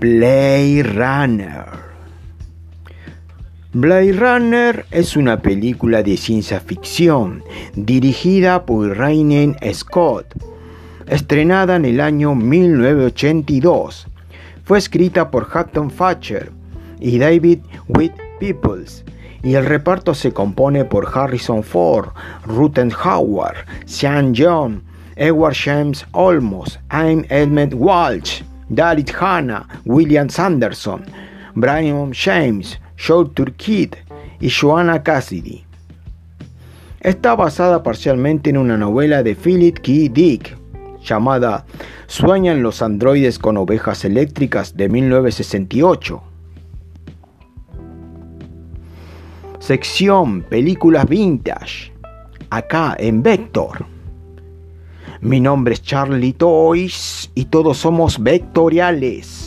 Blade Runner. Blade Runner es una película de ciencia ficción dirigida por Rainen Scott, estrenada en el año 1982. Fue escrita por Hatton Thatcher y David Whit Peoples y el reparto se compone por Harrison Ford, Rutten Howard, Sean John, Edward James Olmos, Aim Edmund Walsh, Dalit Hanna, William Sanderson, Brian James, Joe Turkid y Joanna Cassidy. Está basada parcialmente en una novela de Philip K. Dick llamada Sueñan los androides con ovejas eléctricas de 1968. Sección Películas Vintage. Acá en Vector. Mi nombre es Charlie Toys y todos somos vectoriales.